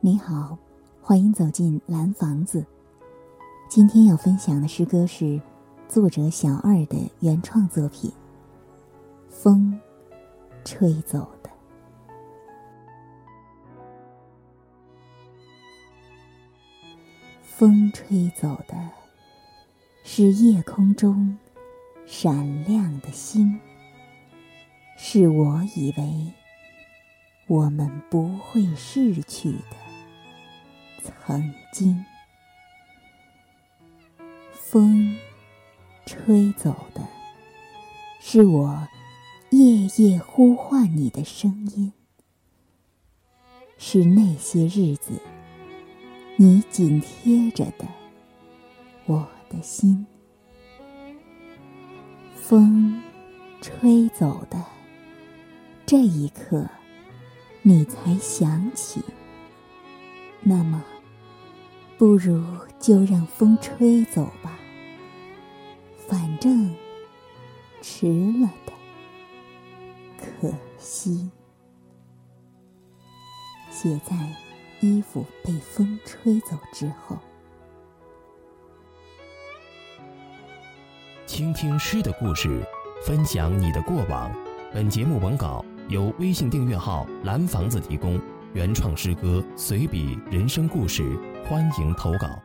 你好，欢迎走进蓝房子。今天要分享的诗歌是作者小二的原创作品《风吹走的》。风吹走的是夜空中闪亮的星，是我以为我们不会逝去的。曾经，风吹走的是我夜夜呼唤你的声音，是那些日子你紧贴着的我的心。风吹走的这一刻，你才想起，那么。不如就让风吹走吧，反正迟了的，可惜。写在衣服被风吹走之后。倾听诗的故事，分享你的过往。本节目文稿由微信订阅号“蓝房子”提供，原创诗歌随笔、人生故事。欢迎投稿。